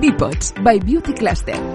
Bipods by Beauty Cluster.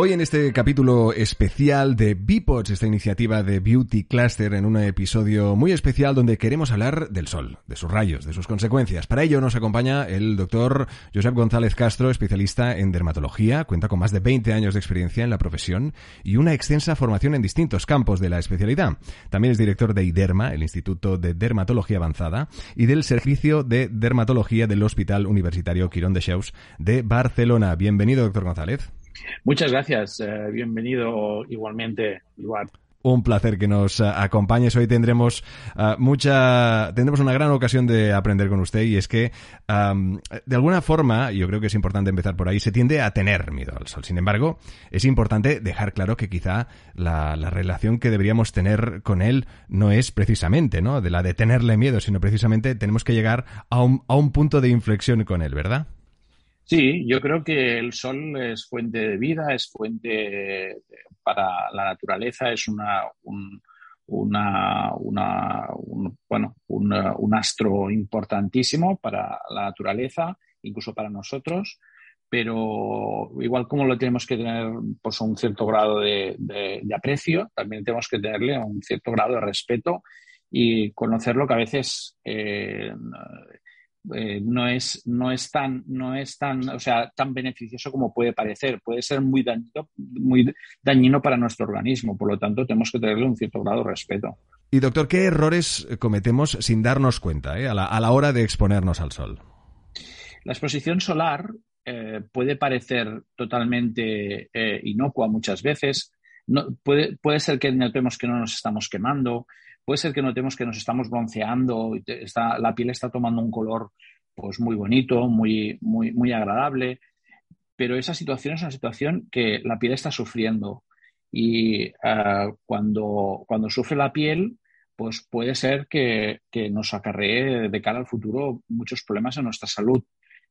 Hoy en este capítulo especial de Bipods, esta iniciativa de Beauty Cluster, en un episodio muy especial donde queremos hablar del sol, de sus rayos, de sus consecuencias. Para ello nos acompaña el doctor Josep González Castro, especialista en dermatología, cuenta con más de 20 años de experiencia en la profesión y una extensa formación en distintos campos de la especialidad. También es director de IDERMA, el Instituto de Dermatología Avanzada, y del Servicio de Dermatología del Hospital Universitario Quirón de Cheus de Barcelona. Bienvenido, doctor González. Muchas gracias. Eh, bienvenido igualmente, Eduard. Un placer que nos uh, acompañes. Hoy tendremos uh, mucha, tendremos una gran ocasión de aprender con usted y es que, um, de alguna forma, yo creo que es importante empezar por ahí, se tiende a tener miedo al sol. Sin embargo, es importante dejar claro que quizá la, la relación que deberíamos tener con él no es precisamente, ¿no? De la de tenerle miedo, sino precisamente tenemos que llegar a un, a un punto de inflexión con él, ¿verdad? Sí, yo creo que el sol es fuente de vida, es fuente para la naturaleza, es una, un, bueno, un, un, astro importantísimo para la naturaleza, incluso para nosotros, pero igual como lo tenemos que tener pues, un cierto grado de aprecio, también tenemos que tenerle un cierto grado de respeto y conocerlo que a veces eh, eh, no, es, no, es tan, no es tan, o sea, tan beneficioso como puede parecer. Puede ser muy dañino, muy dañino para nuestro organismo. Por lo tanto, tenemos que tenerle un cierto grado de respeto. Y doctor, ¿qué errores cometemos sin darnos cuenta eh, a, la, a, la, hora de exponernos al sol? La exposición solar eh, puede parecer totalmente eh, inocua muchas veces. No, puede, puede ser que notemos que no nos estamos quemando, puede ser que notemos que nos estamos bronceando, la piel está tomando un color pues muy bonito, muy, muy, muy agradable, pero esa situación es una situación que la piel está sufriendo y uh, cuando, cuando sufre la piel, pues puede ser que, que, nos acarree de cara al futuro muchos problemas en nuestra salud.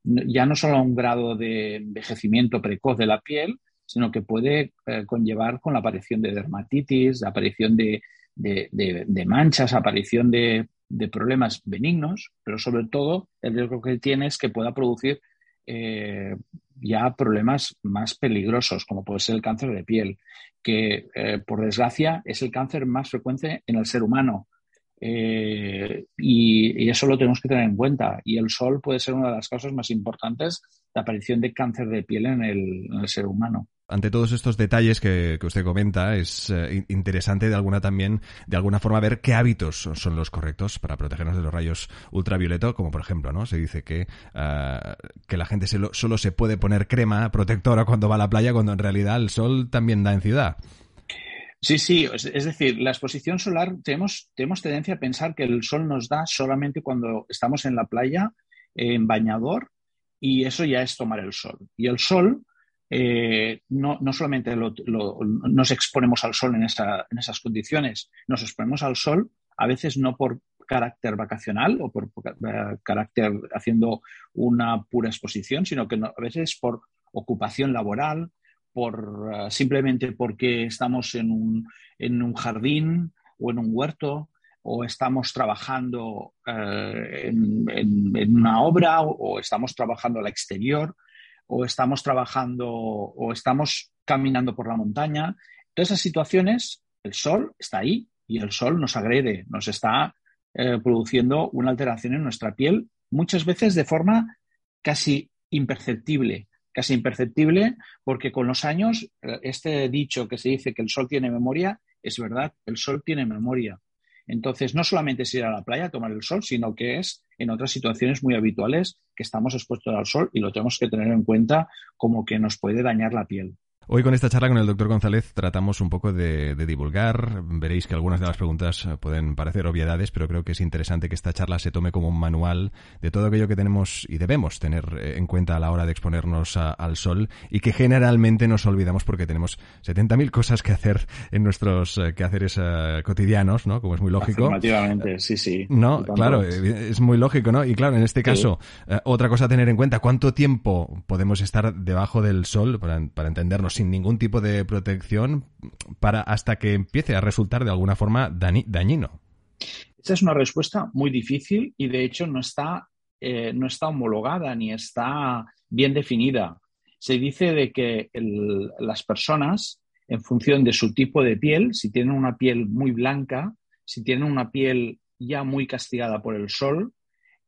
Ya no solo un grado de envejecimiento precoz de la piel, sino que puede eh, conllevar con la aparición de dermatitis, la aparición de, de, manchas, aparición de, problemas benignos, pero sobre todo el riesgo que tiene es que pueda producir eh, ya problemas más peligrosos, como puede ser el cáncer de piel, que eh, por desgracia es el cáncer más frecuente en el ser humano. Eh, y, y, eso lo tenemos que tener en cuenta. Y el sol puede ser una de las causas más importantes de aparición de cáncer de piel en el, en el ser humano ante todos estos detalles que, usted comenta, es eh, interesante de alguna también, de alguna forma, ver qué hábitos son, los correctos para protegernos de los rayos ultravioleta, como por ejemplo, ¿no? Se dice que, uh, que la gente solo se puede poner crema protectora cuando va a la playa, cuando en realidad el sol también da en ciudad. Sí, sí, es, es decir, la exposición solar, tenemos, tenemos tendencia a pensar que el sol nos da solamente cuando estamos en la playa, en bañador, y eso ya es tomar el sol. Y el sol eh, no, no, solamente lo, lo, nos exponemos al sol en, esa, en, esas condiciones, nos exponemos al sol a veces no por carácter vacacional o por, uh, carácter haciendo una pura exposición, sino que a veces por ocupación laboral, por uh, simplemente porque estamos en un, en un, jardín o en un huerto o estamos trabajando en, una obra o estamos trabajando al exterior o estamos trabajando o estamos caminando por la montaña. Todas esas situaciones, el sol está ahí y el sol nos agrede, nos está eh, produciendo una alteración en nuestra piel, muchas veces de forma casi imperceptible, casi imperceptible, porque con los años, eh, este dicho que se dice que el sol tiene memoria, es verdad, el sol tiene memoria. Entonces, no solamente es ir a la playa a tomar el sol, sino que es en otras situaciones muy habituales que estamos expuestos al sol y lo tenemos que tener en cuenta como que nos puede dañar la piel. Hoy con esta charla con el doctor González tratamos un poco de, divulgar. Veréis que algunas de las preguntas eh, pueden parecer obviedades, pero creo que es interesante que esta charla se tome como un manual de todo aquello que tenemos y debemos tener eh, en cuenta a la hora de exponernos al sol y que generalmente nos olvidamos porque tenemos 70.000 cosas que hacer en nuestros eh, quehaceres cotidianos, ¿no? Como es muy lógico. Afirmativamente, sí, sí. No, claro, es muy lógico, ¿no? Y claro, en este caso, otra cosa a tener en cuenta, ¿cuánto tiempo podemos estar debajo del sol para, para entendernos? Sin ningún tipo de protección para hasta que empiece a resultar de alguna forma dañino? Esta es una respuesta muy difícil y de hecho no está, eh, no está homologada ni está bien definida. Se dice de que las personas, en función de su tipo de piel, si tienen una piel muy blanca, si tienen una piel ya muy castigada por el sol,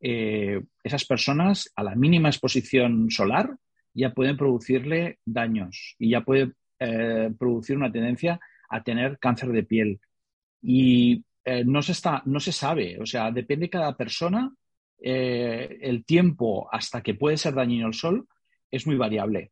eh, esas personas a la mínima exposición solar ya pueden producirle daños y ya puede eh, producir una tendencia a tener cáncer de piel. Y eh, no, se está, no se sabe, o sea, depende de cada persona, eh, el tiempo hasta que puede ser dañino el sol es muy variable.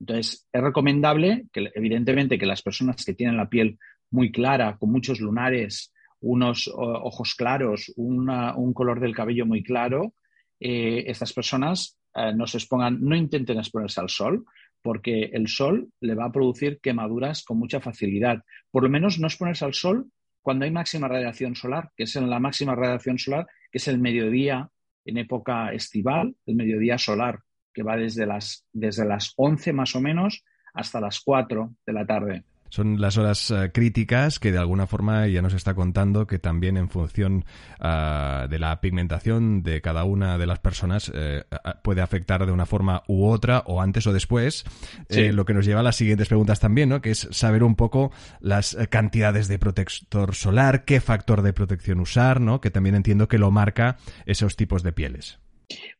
Entonces, es recomendable que, evidentemente, que las personas que tienen la piel muy clara, con muchos lunares, unos ojos claros, un color del cabello muy claro, estas personas eh, no se expongan, no intenten exponerse al sol, porque el sol le va a producir quemaduras con mucha facilidad. Por lo menos no exponerse al sol cuando hay máxima radiación solar, que es la máxima radiación solar, que es el mediodía en época estival, el mediodía solar, que va desde las, desde las 11 más o menos hasta las 4 de la tarde. Son las horas eh, críticas que de alguna forma ya nos está contando que también en función ah, de la pigmentación de cada una de las personas eh, puede afectar de una forma u otra o antes o después. Eh, lo que nos lleva a las siguientes preguntas también, ¿no? que es saber un poco las cantidades de protector solar, qué factor de protección usar, ¿no? que también entiendo que lo marca esos tipos de pieles.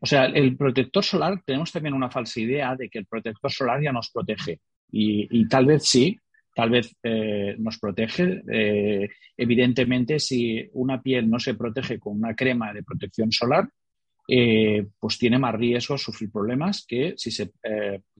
O sea, el protector solar, tenemos también una falsa idea de que el protector solar ya nos protege. y tal vez sí, tal vez eh, nos protege. Eh, evidentemente, si una piel no se protege con una crema de protección solar, eh, pues tiene más riesgo de sufrir problemas que si, se,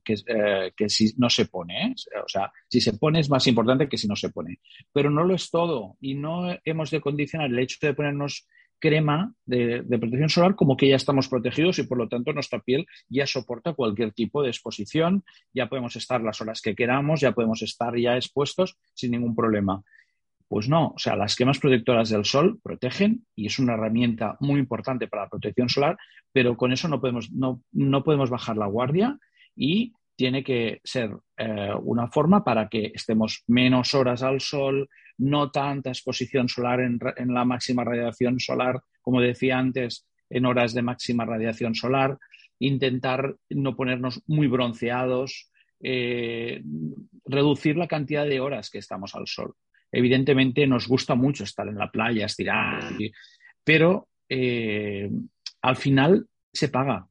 que, si no se pone. O sea, si se pone es más importante que si no se pone. Pero no lo es todo y no hemos de condicionar el hecho de ponernos crema de, protección solar como que ya estamos protegidos y por lo tanto nuestra piel ya soporta cualquier tipo de exposición, ya podemos estar las horas que queramos, ya podemos estar ya expuestos sin ningún problema. Pues no, o sea, las cremas protectoras del sol protegen y es una herramienta muy importante para la protección solar, pero con eso no podemos, no, no podemos bajar la guardia y tiene que ser eh, una forma para que estemos menos horas al sol, no tanta exposición solar en, la máxima radiación solar, como decía antes, en horas de máxima radiación solar, intentar no ponernos muy bronceados, eh, reducir la cantidad de horas que estamos al sol. Evidentemente nos gusta mucho estar en la playa, estirar, pero eh, al final se paga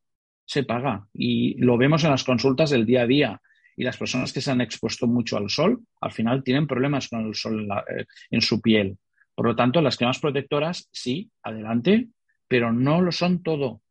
se paga. Y lo vemos en las consultas del día a día. Y las personas que se han expuesto mucho al sol, al final tienen problemas con el sol en, eh, su piel. Por lo tanto, las cremas protectoras, sí, adelante, pero no lo son todo.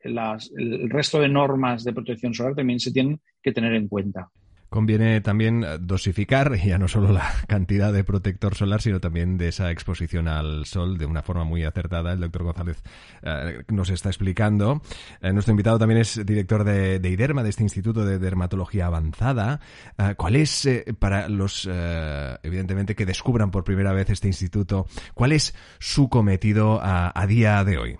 el resto de normas de protección solar también se tienen que tener en cuenta. Conviene también dosificar ya no solo la cantidad de protector solar, sino también de esa exposición al sol de una forma muy acertada. El doctor González eh, nos está explicando. Eh, nuestro invitado también es director de, IDERMA, de este Instituto de Dermatología Avanzada. Eh, ¿Cuál es, para los, evidentemente, que descubran por primera vez este instituto, cuál es su cometido a día de hoy?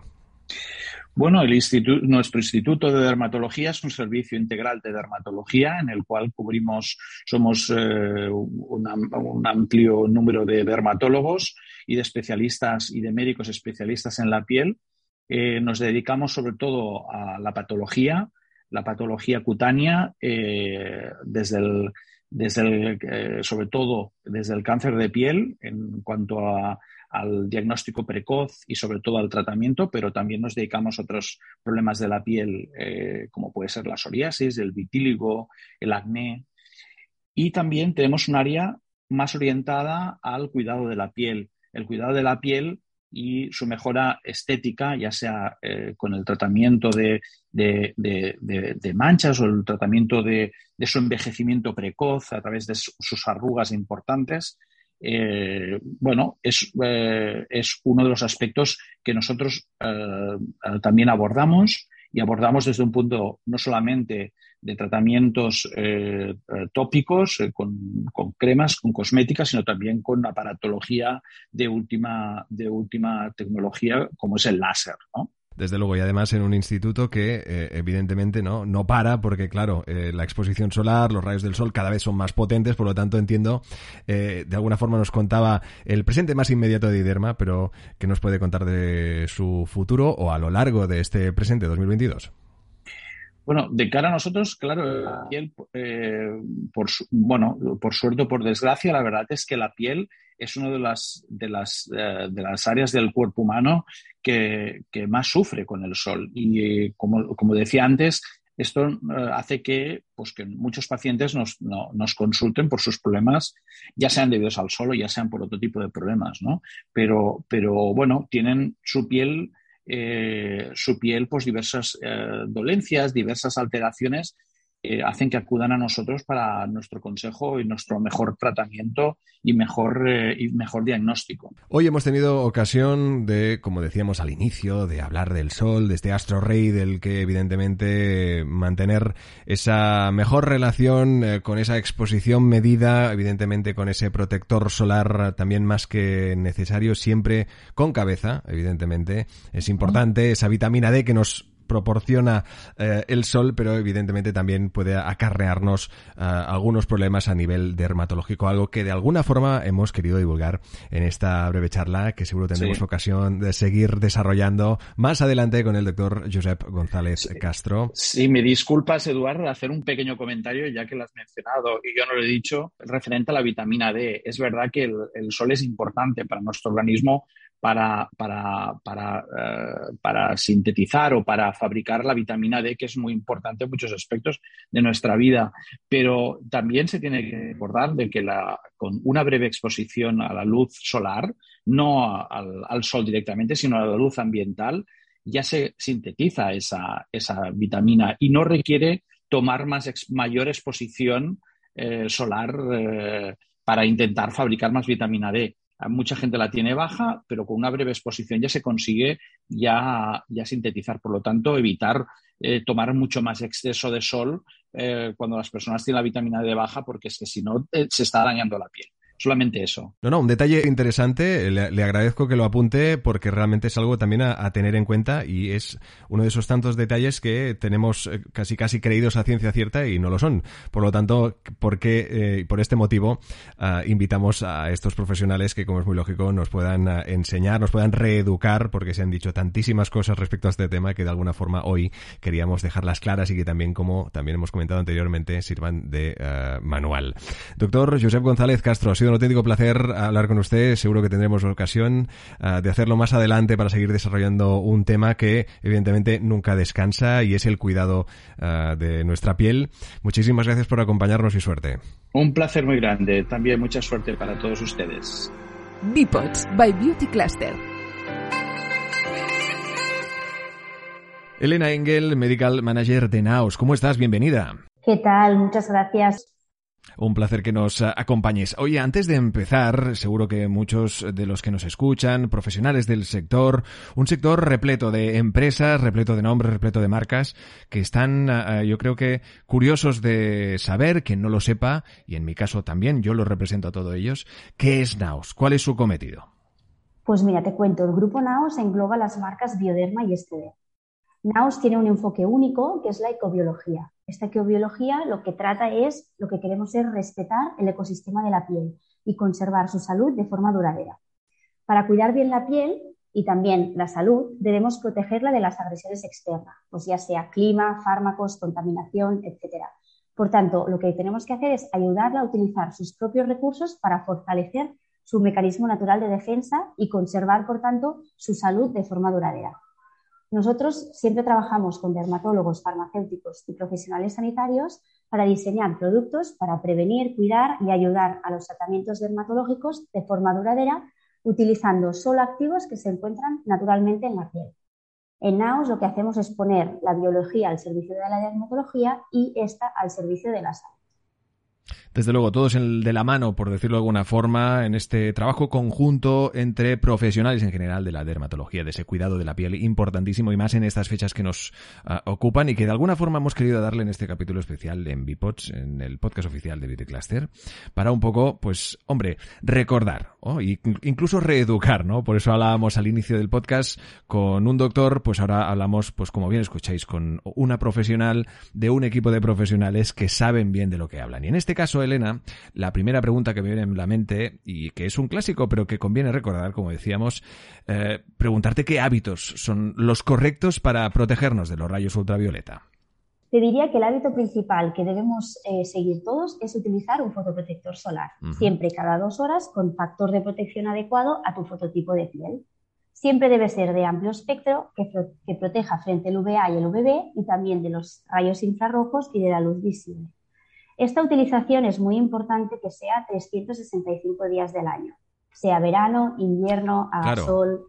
Bueno, el instituto, nuestro Instituto de Dermatología es un servicio integral de dermatología en el cual cubrimos, somos eh, un, amplio número de dermatólogos y de especialistas y de médicos especialistas en la piel. Eh, nos dedicamos sobre todo a la patología, la patología cutánea, eh, desde el, desde el, sobre todo desde el cáncer de piel en cuanto a al diagnóstico precoz y sobre todo al tratamiento, pero también nos dedicamos a otros problemas de la piel, eh, como puede ser la psoriasis, el vitíligo, el acné. Y también tenemos un área más orientada al cuidado de la piel. El cuidado de la piel y su mejora estética, ya sea eh, con el tratamiento de, manchas o el tratamiento de, su envejecimiento precoz a través de sus arrugas importantes. Eh, bueno, es, eh, es, uno de los aspectos que nosotros también abordamos y abordamos desde un punto no solamente de tratamientos eh, eh, tópicos eh, con, cremas, con cosméticas, sino también con aparatología de última, de última tecnología como es el láser. ¿no? Desde luego, y además en un instituto que evidentemente no, no para, porque claro, la exposición solar, los rayos del sol cada vez son más potentes, por lo tanto entiendo, de alguna forma nos contaba el presente más inmediato de IDERMA, pero ¿qué nos puede contar de su futuro o a lo largo de este presente 2022? Bueno, de cara a nosotros, claro, la piel, eh, por, bueno, por suerte o por desgracia, la verdad es que la piel es una de las, de las, eh, de las áreas del cuerpo humano que, más sufre con el sol. Y como, como decía antes, esto eh, hace que, pues, que muchos pacientes nos, nos, consulten por sus problemas, ya sean debidos al sol o ya sean por otro tipo de problemas, ¿no? Pero, pero bueno, tienen su piel eh, su piel pues diversas dolencias, diversas alteraciones hacen que acudan a nosotros para nuestro consejo y nuestro mejor tratamiento y mejor, eh, y mejor diagnóstico. Hoy hemos tenido ocasión de, como decíamos al inicio, de hablar del Sol, de este astro rey del que evidentemente mantener esa mejor relación eh, con esa exposición medida, evidentemente con ese protector solar también más que necesario, siempre con cabeza, evidentemente. Es importante esa vitamina D que nos proporciona eh, el sol, pero evidentemente también puede acarrearnos eh, algunos problemas a nivel dermatológico, algo que de alguna forma hemos querido divulgar en esta breve charla que seguro tendremos ocasión de seguir desarrollando más adelante con el doctor Josep González Castro. Sí, me disculpas, Eduardo, hacer un pequeño comentario, ya que lo has mencionado y yo no lo he dicho, referente a la vitamina D. Es verdad que el sol es importante para nuestro organismo para, para, para, eh, para, sintetizar o para fabricar la vitamina D, que es muy importante en muchos aspectos de nuestra vida. Pero también se tiene que recordar de que con una breve exposición a la luz solar, no al, al sol directamente, sino a la luz ambiental, ya se sintetiza esa, esa vitamina y no requiere tomar más mayor exposición eh, solar eh, para intentar fabricar más vitamina D mucha gente la tiene baja, pero con una breve exposición ya se consigue ya, ya sintetizar. Por lo tanto, evitar eh, tomar mucho más exceso de sol eh, cuando las personas tienen la vitamina D baja, porque es que si no, eh, se está dañando la piel. Solamente eso. No, no, un detalle interesante. Le, agradezco que lo apunte porque realmente es algo también a, tener en cuenta y es uno de esos tantos detalles que tenemos eh, casi casi creídos a ciencia cierta y no lo son. Por lo tanto, porque eh, por este motivo ah, invitamos a estos profesionales que, como es muy lógico, nos puedan ah, enseñar, nos puedan reeducar porque se han dicho tantísimas cosas respecto a este tema que de alguna forma hoy queríamos dejarlas claras y que también, como también hemos comentado anteriormente, sirvan de ah, manual. Doctor Josep González Castro, un auténtico placer hablar con usted. Seguro que tendremos ocasión ah, de hacerlo más adelante para seguir desarrollando un tema que evidentemente nunca descansa y es el cuidado ah, de nuestra piel. Muchísimas gracias por acompañarnos y suerte. Un placer muy grande. También mucha suerte para todos ustedes. Bipods by Beauty Cluster. Elena Engel, Medical Manager de Naos. ¿Cómo estás? Bienvenida. ¿Qué tal? Muchas gracias. Un placer que nos eh, acompañes. Oye, antes de empezar, seguro que muchos de los que nos escuchan, profesionales del sector, un sector repleto de empresas, repleto de nombres, repleto de marcas, que están, eh, yo creo que, curiosos de saber, quien no lo sepa, y en mi caso también, yo lo represento a todos ellos, ¿qué es Naos? ¿Cuál es su cometido? Pues mira, te cuento, el grupo Naos engloba las marcas Bioderma y Esteder. Naos tiene un enfoque único que es la ecobiología. Esta ecobiología lo que trata es, lo que queremos es respetar el ecosistema de la piel y conservar su salud de forma duradera. Para cuidar bien la piel y también la salud, debemos protegerla de las agresiones externas, pues ya sea clima, fármacos, contaminación, etc. Por tanto, lo que tenemos que hacer es ayudarla a utilizar sus propios recursos para fortalecer su mecanismo natural de defensa y conservar, por tanto, su salud de forma duradera. Nosotros siempre trabajamos con dermatólogos, farmacéuticos y profesionales sanitarios para diseñar productos para prevenir, cuidar y ayudar a los tratamientos dermatológicos de forma duradera, utilizando solo activos que se encuentran naturalmente en la piel. En NAUS lo que hacemos es poner la biología al servicio de la dermatología y esta al servicio de la salud. Desde luego, todos de la mano, por decirlo de alguna forma, en este trabajo conjunto entre profesionales en general de la dermatología, de ese cuidado de la piel importantísimo y más en estas fechas que nos ah, ocupan y que de alguna forma hemos querido darle en este capítulo especial en Bipods, en el podcast oficial de Beauty para un poco, pues, hombre, recordar, y incluso reeducar, ¿no? Por eso hablábamos al inicio del podcast con un doctor, pues ahora hablamos, pues como bien escucháis, con una profesional de un equipo de profesionales que saben bien de lo que hablan. Y en este caso, Elena, la primera pregunta que me viene en la mente, y que es un clásico, pero que conviene recordar, como decíamos, eh, preguntarte qué hábitos son los correctos para protegernos de los rayos ultravioleta. Te diría que el hábito principal que debemos eh, seguir todos es utilizar un fotoprotector solar, siempre cada dos horas con factor de protección adecuado a tu fototipo de piel. Siempre debe ser de amplio espectro que, que proteja frente al UVA y el UVB y también de los rayos infrarrojos y de la luz visible. Esta utilización es muy importante que sea 365 días del año, sea verano, invierno, a sol.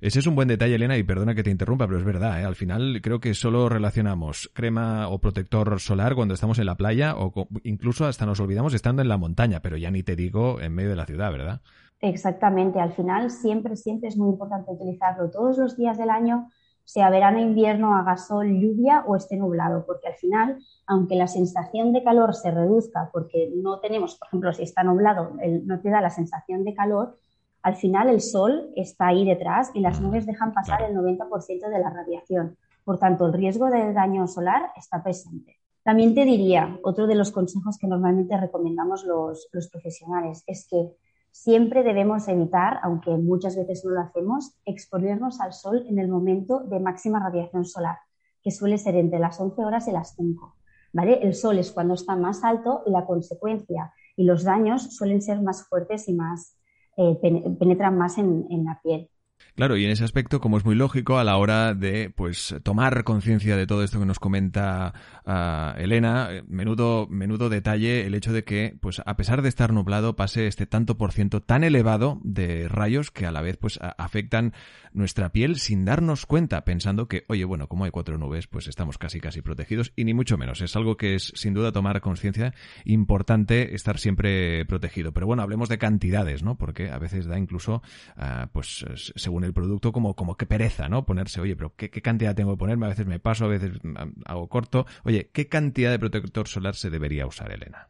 Ese es un buen detalle, Elena, y perdona que te interrumpa, pero es verdad. ¿eh? Al final creo que solo relacionamos crema o protector solar cuando estamos en la playa o incluso hasta nos olvidamos estando en la montaña, pero ya ni te digo en medio de la ciudad, ¿verdad? Exactamente. Al final siempre, siempre es muy importante utilizarlo todos los días del año sea verano, invierno, haga sol, lluvia o esté nublado, porque al final, aunque la sensación de calor se reduzca, porque no tenemos, por ejemplo, si está nublado, no te da la sensación de calor, al final el sol está ahí detrás y las nubes dejan pasar el 90% de la radiación. Por tanto, el riesgo de daño solar está presente. También te diría, otro de los consejos que normalmente recomendamos los, los profesionales es que Siempre debemos evitar, aunque muchas veces no lo hacemos, exponernos al sol en el momento de máxima radiación solar, que suele ser entre las 11 horas y las 5. ¿vale? El sol es cuando está más alto y la consecuencia y los daños suelen ser más fuertes y más eh, penetran más en la piel. Claro, y en ese aspecto, como es muy lógico, a la hora de pues tomar conciencia de todo esto que nos comenta uh, Elena, eh, menudo, menudo detalle el hecho de que, pues a pesar de estar nublado, pase este tanto por ciento tan elevado de rayos que a la vez pues afectan nuestra piel sin darnos cuenta, pensando que, oye, bueno, como hay cuatro nubes, pues estamos casi casi protegidos, y ni mucho menos. Es algo que es sin duda tomar conciencia, importante estar siempre protegido. Pero bueno, hablemos de cantidades, ¿no? Porque a veces da incluso, uh, pues según el producto como, como que pereza, ¿no? Ponerse, oye, pero ¿qué, cantidad tengo que ponerme? A veces me paso, a veces hago corto. Oye, ¿qué cantidad de protector solar se debería usar, Elena?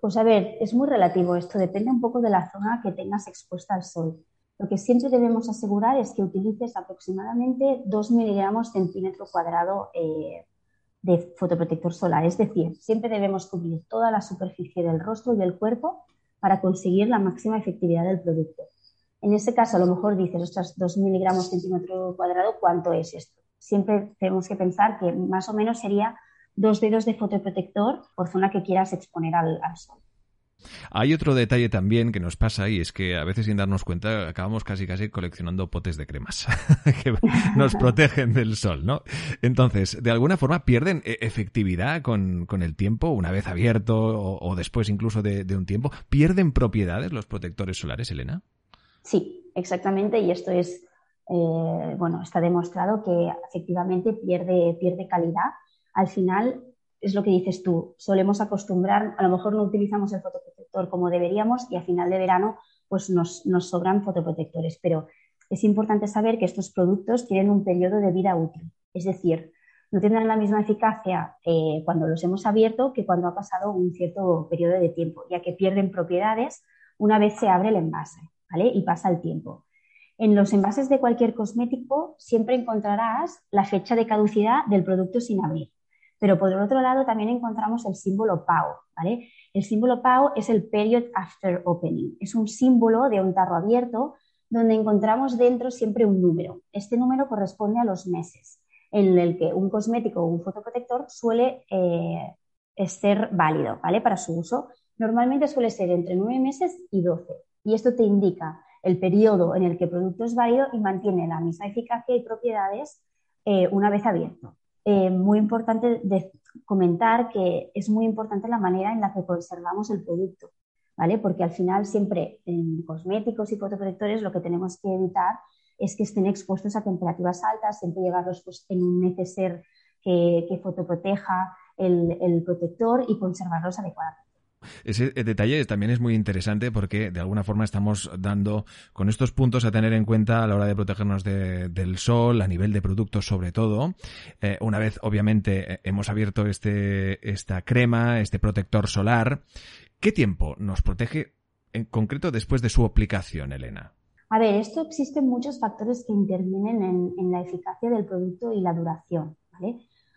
Pues a ver, es muy relativo esto, depende un poco de la zona que tengas expuesta al sol. Lo que siempre debemos asegurar es que utilices aproximadamente 2 miligramos centímetro cuadrado eh, de fotoprotector solar. Es decir, siempre debemos cubrir toda la superficie del rostro y el cuerpo para conseguir la máxima efectividad del producto. En ese caso, a lo mejor dices, ostras, 2 miligramos centímetro cuadrado, ¿cuánto es esto? Siempre tenemos que pensar que más o menos sería dos dedos de fotoprotector por zona que quieras exponer al, sol. Hay otro detalle también que nos pasa y es que a veces sin darnos cuenta acabamos casi casi coleccionando potes de cremas que nos protegen del sol, ¿no? Entonces, de alguna forma pierden e-, efectividad con, el tiempo, una vez abierto o, después incluso de, un tiempo. ¿Pierden propiedades los protectores solares, Elena? Sí, exactamente, y esto es, eh, bueno, está demostrado que efectivamente pierde, pierde calidad. Al final, es lo que dices tú, solemos acostumbrar, a lo mejor no utilizamos el fotoprotector como deberíamos y a final de verano pues nos, sobran fotoprotectores, pero es importante saber que estos productos tienen un periodo de vida útil, es decir, no tendrán la misma eficacia eh, cuando los hemos abierto que cuando ha pasado un cierto periodo de tiempo, ya que pierden propiedades una vez se abre el envase. Y pasa el tiempo. En los envases de cualquier cosmético siempre encontrarás la fecha de caducidad del producto sin abrir. Pero por otro lado también encontramos el símbolo PAO, ¿vale? El símbolo PAO es el Period After Opening. Es un símbolo de un tarro abierto donde encontramos dentro siempre un número. Este número corresponde a los meses en el que un cosmético o un fotoprotector suele eh, ser válido, ¿vale? Para su uso. Normalmente suele ser entre 9 meses y 12 y esto te indica el periodo en el que el producto es válido y mantiene la misma eficacia y propiedades eh, una vez abierto. Eh, muy importante de comentar que es muy importante la manera en la que conservamos el producto. ¿vale? Porque al final siempre en cosméticos y fotoprotectores lo que tenemos que evitar es que estén expuestos a temperaturas altas, siempre llevarlos pues, en un neceser que, que fotoproteja el, el protector y conservarlos adecuadamente. Ese detalle también es muy interesante porque de alguna forma estamos dando con estos puntos a tener en cuenta a la hora de protegernos del sol, a nivel de productos sobre todo. Eh, una vez, obviamente, eh, hemos abierto este, esta crema, este protector solar, ¿qué tiempo nos protege en concreto después de su aplicación, Elena? A ver, esto existen muchos factores que intervienen en, la eficacia del producto y la duración.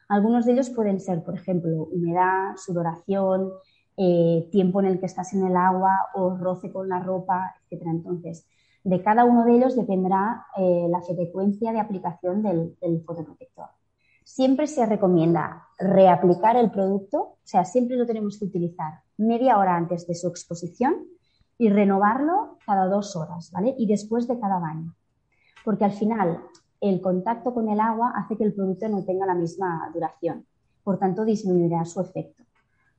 Algunos de ellos pueden ser, por ejemplo, humedad, sudoración, eh, tiempo en el que estás en el agua o roce con la ropa, etc. Entonces, de cada uno de ellos dependerá eh, la frecuencia de aplicación del, del, fotoprotector. Siempre se recomienda reaplicar el producto, o sea, siempre lo tenemos que utilizar media hora antes de su exposición y renovarlo cada dos horas, ¿vale? Y después de cada baño. Porque al final el contacto con el agua hace que el producto no tenga la misma duración. Por tanto, disminuirá su efecto.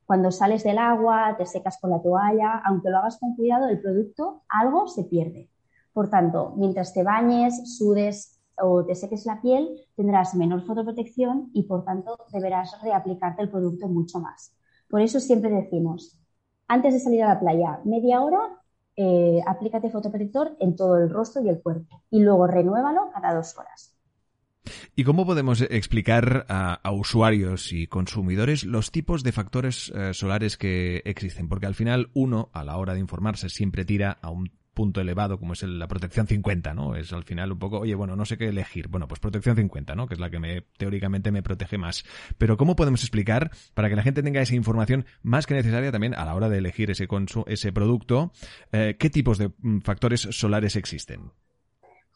Cuando sales del agua, te secas con la toalla, aunque lo hagas con cuidado, el producto algo se pierde. Por tanto, mientras te bañes, sudes o te seques la piel, tendrás menor fotoprotección y por tanto deberás reaplicarte el producto mucho más. Por eso siempre decimos, antes de salir a la playa, media hora, eh, aplícate fotoprotector en todo el rostro y el cuerpo y luego renuévalo cada dos horas. ¿Y cómo podemos explicar a, usuarios y consumidores los tipos de factores eh, solares que existen? Porque al final uno, a la hora de informarse, siempre tira a un punto elevado como es la protección 50, ¿no? Es al final un poco, oye, bueno, no sé qué elegir. Bueno, pues protección 50, ¿no? Que es la que me, teóricamente me protege más. Pero ¿cómo podemos explicar para que la gente tenga esa información más que necesaria también a la hora de elegir ese, ese producto, eh, qué tipos de mm, factores solares existen?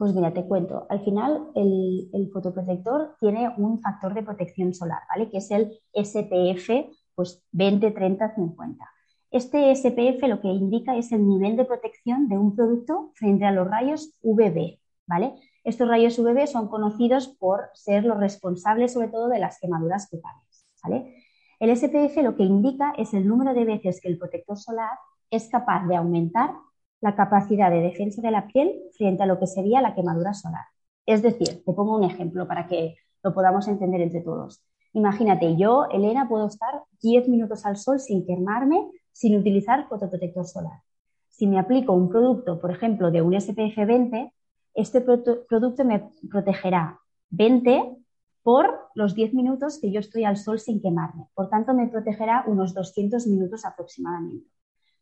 Pues mira, te cuento. Al final, el, el, fotoprotector tiene un factor de protección solar, ¿vale? Que es el SPF, pues 20, 30, 50. Este SPF lo que indica es el nivel de protección de un producto frente a los rayos UVB, ¿vale? Estos rayos UVB son conocidos por ser los responsables sobre todo de las quemaduras cutáneas, ¿vale? El SPF lo que indica es el número de veces que el protector solar es capaz de aumentar la capacidad de defensa de la piel frente a lo que sería la quemadura solar. Es decir, te pongo un ejemplo para que lo podamos entender entre todos. Imagínate, yo, Elena, puedo estar 10 minutos al sol sin quemarme sin utilizar fotoprotector solar. Si me aplico un producto, por ejemplo, de un SPF 20, este producto me protegerá 20 por los 10 minutos que yo estoy al sol sin quemarme. Por tanto, me protegerá unos 200 minutos aproximadamente.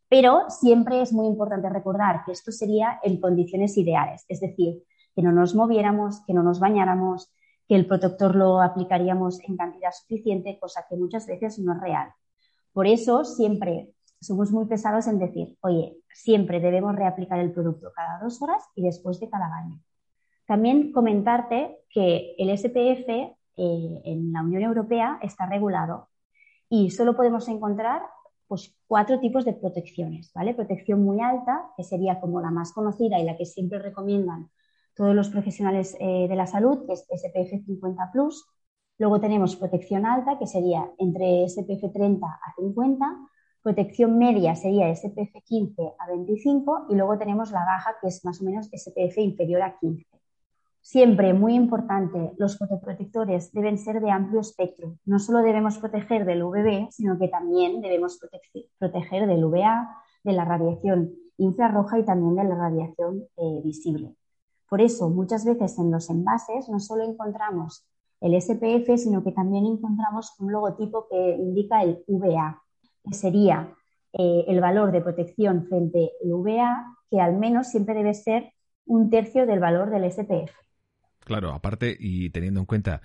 Pero siempre es muy importante recordar que esto sería en condiciones ideales, es decir, que no nos moviéramos, que no nos bañáramos, que el protector lo aplicaríamos en cantidad suficiente, cosa que muchas veces no es real. Por eso siempre somos muy pesados en decir, oye, siempre debemos reaplicar el producto cada dos horas y después de cada baño. También comentarte que el SPF eh, en la Unión Europea está regulado y solo podemos encontrar pues, cuatro tipos de protecciones, ¿vale? Protección muy alta, que sería como la más conocida y la que siempre recomiendan todos los profesionales eh, de la salud, que es SPF 50 Luego tenemos protección alta, que sería entre SPF 30 a 50 Protección media sería SPF 15 a 25 y luego tenemos la baja que es más o menos SPF inferior a 15. Siempre, muy importante, los fotoprotectores deben ser de amplio espectro. No solo debemos proteger del UVB, sino que también debemos proteger del UVA, de la radiación infrarroja y también de la radiación eh, visible. Por eso, muchas veces en los envases no solo encontramos el SPF, sino que también encontramos un logotipo que indica el UVA, que sería eh, el valor de protección frente al UVA, que al menos siempre debe ser un tercio del valor del SPF. Claro, aparte y teniendo en cuenta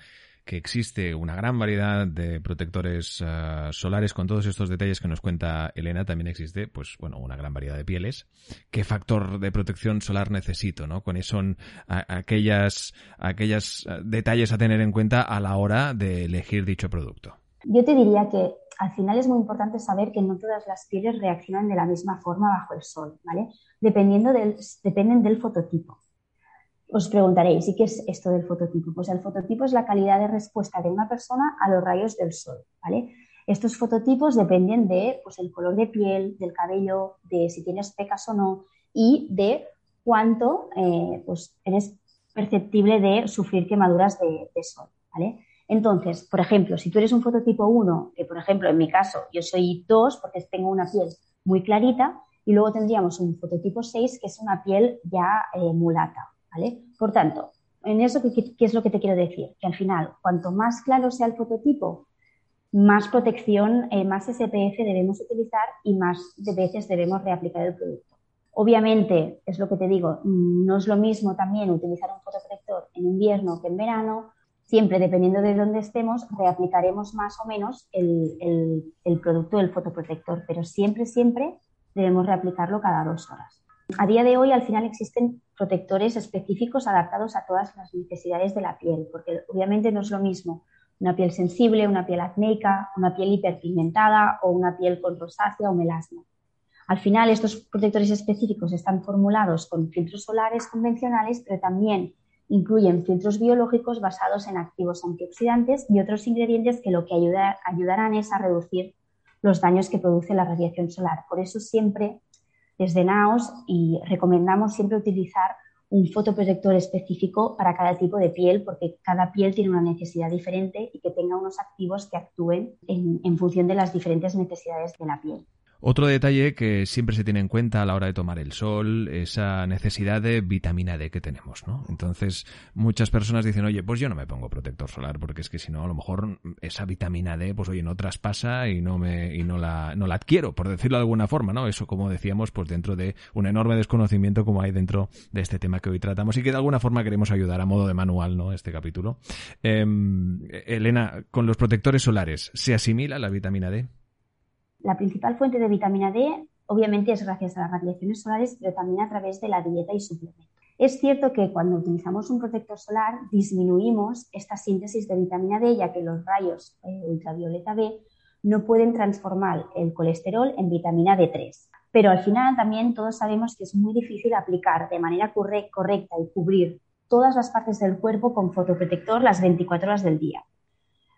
que existe una gran variedad de protectores eh, solares con todos estos detalles que nos cuenta Elena, también existe, pues bueno, una gran variedad de pieles. ¿Qué factor de protección solar necesito, no? ¿Cuáles son aquellas, aquellas eh, detalles a tener en cuenta a la hora de elegir dicho producto? Yo te diría que al final es muy importante saber que no todas las pieles reaccionan de la misma forma bajo el sol, ¿vale? Dependiendo del, dependen del fototipo. Os preguntaréis, ¿y qué es esto del fototipo? Pues el fototipo es la calidad de respuesta de una persona a los rayos del sol, ¿vale? Estos fototipos dependen de pues, el color de piel, del cabello, de si tienes pecas o no y de cuánto eh, pues, eres perceptible de sufrir quemaduras de, sol. ¿vale? Entonces, por ejemplo, si tú eres un fototipo 1, que por ejemplo en mi caso yo soy 2 porque tengo una piel muy clarita, y luego tendríamos un fototipo 6 que es una piel ya eh, mulata. Por tanto, en eso, ¿qué, ¿qué, es lo que te quiero decir? Que al final, cuanto más claro sea el fototipo, más protección, eh, más SPF debemos utilizar y más de veces debemos reaplicar el producto. Obviamente, es lo que te digo, no es lo mismo también utilizar un fotoprotector en invierno que en verano. Siempre, dependiendo de dónde estemos, reaplicaremos más o menos el producto del fotoprotector, pero siempre, siempre debemos reaplicarlo cada dos horas. A día de hoy, al final, existen protectores específicos adaptados a todas las necesidades de la piel, porque obviamente no es lo mismo una piel sensible, una piel acnéica, una piel hiperpigmentada o una piel con rosácea o melasma. Al final, estos protectores específicos están formulados con filtros solares convencionales, pero también incluyen filtros biológicos basados en activos antioxidantes y otros ingredientes que lo que ayudarán es a reducir los daños que produce la radiación solar. Por eso siempre desde NAOS y recomendamos siempre utilizar un fotoprotector específico para cada tipo de piel, porque cada piel tiene una necesidad diferente y que tenga unos activos que actúen en, en función de las diferentes necesidades de la piel. Otro detalle que siempre se tiene en cuenta a la hora de tomar el sol, esa necesidad de vitamina D que tenemos, ¿no? Entonces, muchas personas dicen, oye, pues yo no me pongo protector solar porque es que si no, a lo mejor esa vitamina D, pues oye, no traspasa y no me, y no la, no la adquiero, por decirlo de alguna forma, ¿no? Eso, como decíamos, pues dentro de un enorme desconocimiento como hay dentro de este tema que hoy tratamos y que de alguna forma queremos ayudar a modo de manual, ¿no? Este capítulo. Em, Elena, con los protectores solares, ¿se asimila la vitamina D? La principal fuente de vitamina D obviamente es gracias a las radiaciones solares, pero también a través de la dieta y suplementos. Es cierto que cuando utilizamos un protector solar disminuimos esta síntesis de vitamina D, ya que los rayos eh, ultravioleta B no pueden transformar el colesterol en vitamina D3. Pero al final también todos sabemos que es muy difícil aplicar de manera correcta y cubrir todas las partes del cuerpo con fotoprotector las 24 horas del día.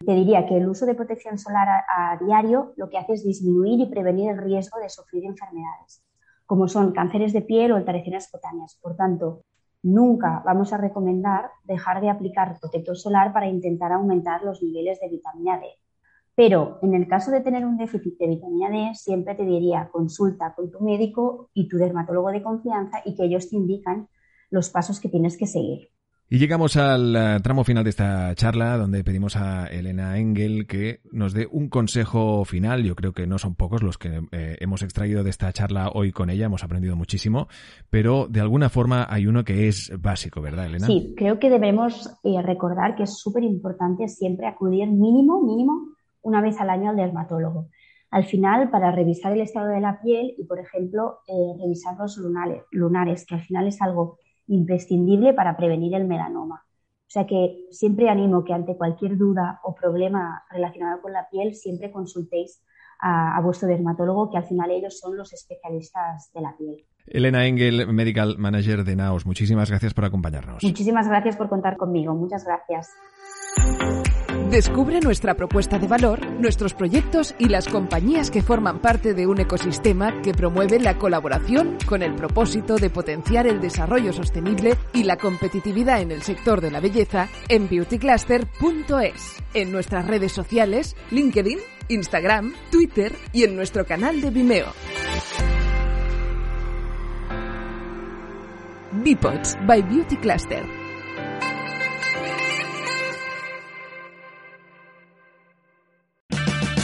Te diría que el uso de protección solar a, diario lo que hace es disminuir y prevenir el riesgo de sufrir enfermedades, como son cánceres de piel o alteraciones cutáneas. Por tanto, nunca vamos a recomendar dejar de aplicar protector solar para intentar aumentar los niveles de vitamina D. Pero en el caso de tener un déficit de vitamina D, siempre te diría consulta con tu médico y tu dermatólogo de confianza y que ellos te indican los pasos que tienes que seguir. Y llegamos al eh, tramo final de esta charla donde pedimos a Elena Engel que nos dé un consejo final. Yo creo que no son pocos los que eh, hemos extraído de esta charla hoy con ella, hemos aprendido muchísimo, pero de alguna forma hay uno que es básico, ¿verdad, Elena? Sí, creo que debemos eh, recordar que es súper importante siempre acudir mínimo, mínimo, una vez al año al dermatólogo. Al final, para revisar el estado de la piel y, por ejemplo, revisar los lunares, lunares, que al final es algo imprescindible para prevenir el melanoma. O sea que siempre animo que ante cualquier duda o problema relacionado con la piel, siempre consultéis a, vuestro dermatólogo, que al final ellos son los especialistas de la piel. Elena Engel, Medical Manager de NAOS, muchísimas gracias por acompañarnos. Muchísimas gracias por contar conmigo. Muchas gracias. Descubre nuestra propuesta de valor, nuestros proyectos y las compañías que forman parte de un ecosistema que promueve la colaboración con el propósito de potenciar el desarrollo sostenible y la competitividad en el sector de la belleza en beautycluster.es, en nuestras redes sociales, LinkedIn, Instagram, Twitter y en nuestro canal de Vimeo. Bipods by Beauty Cluster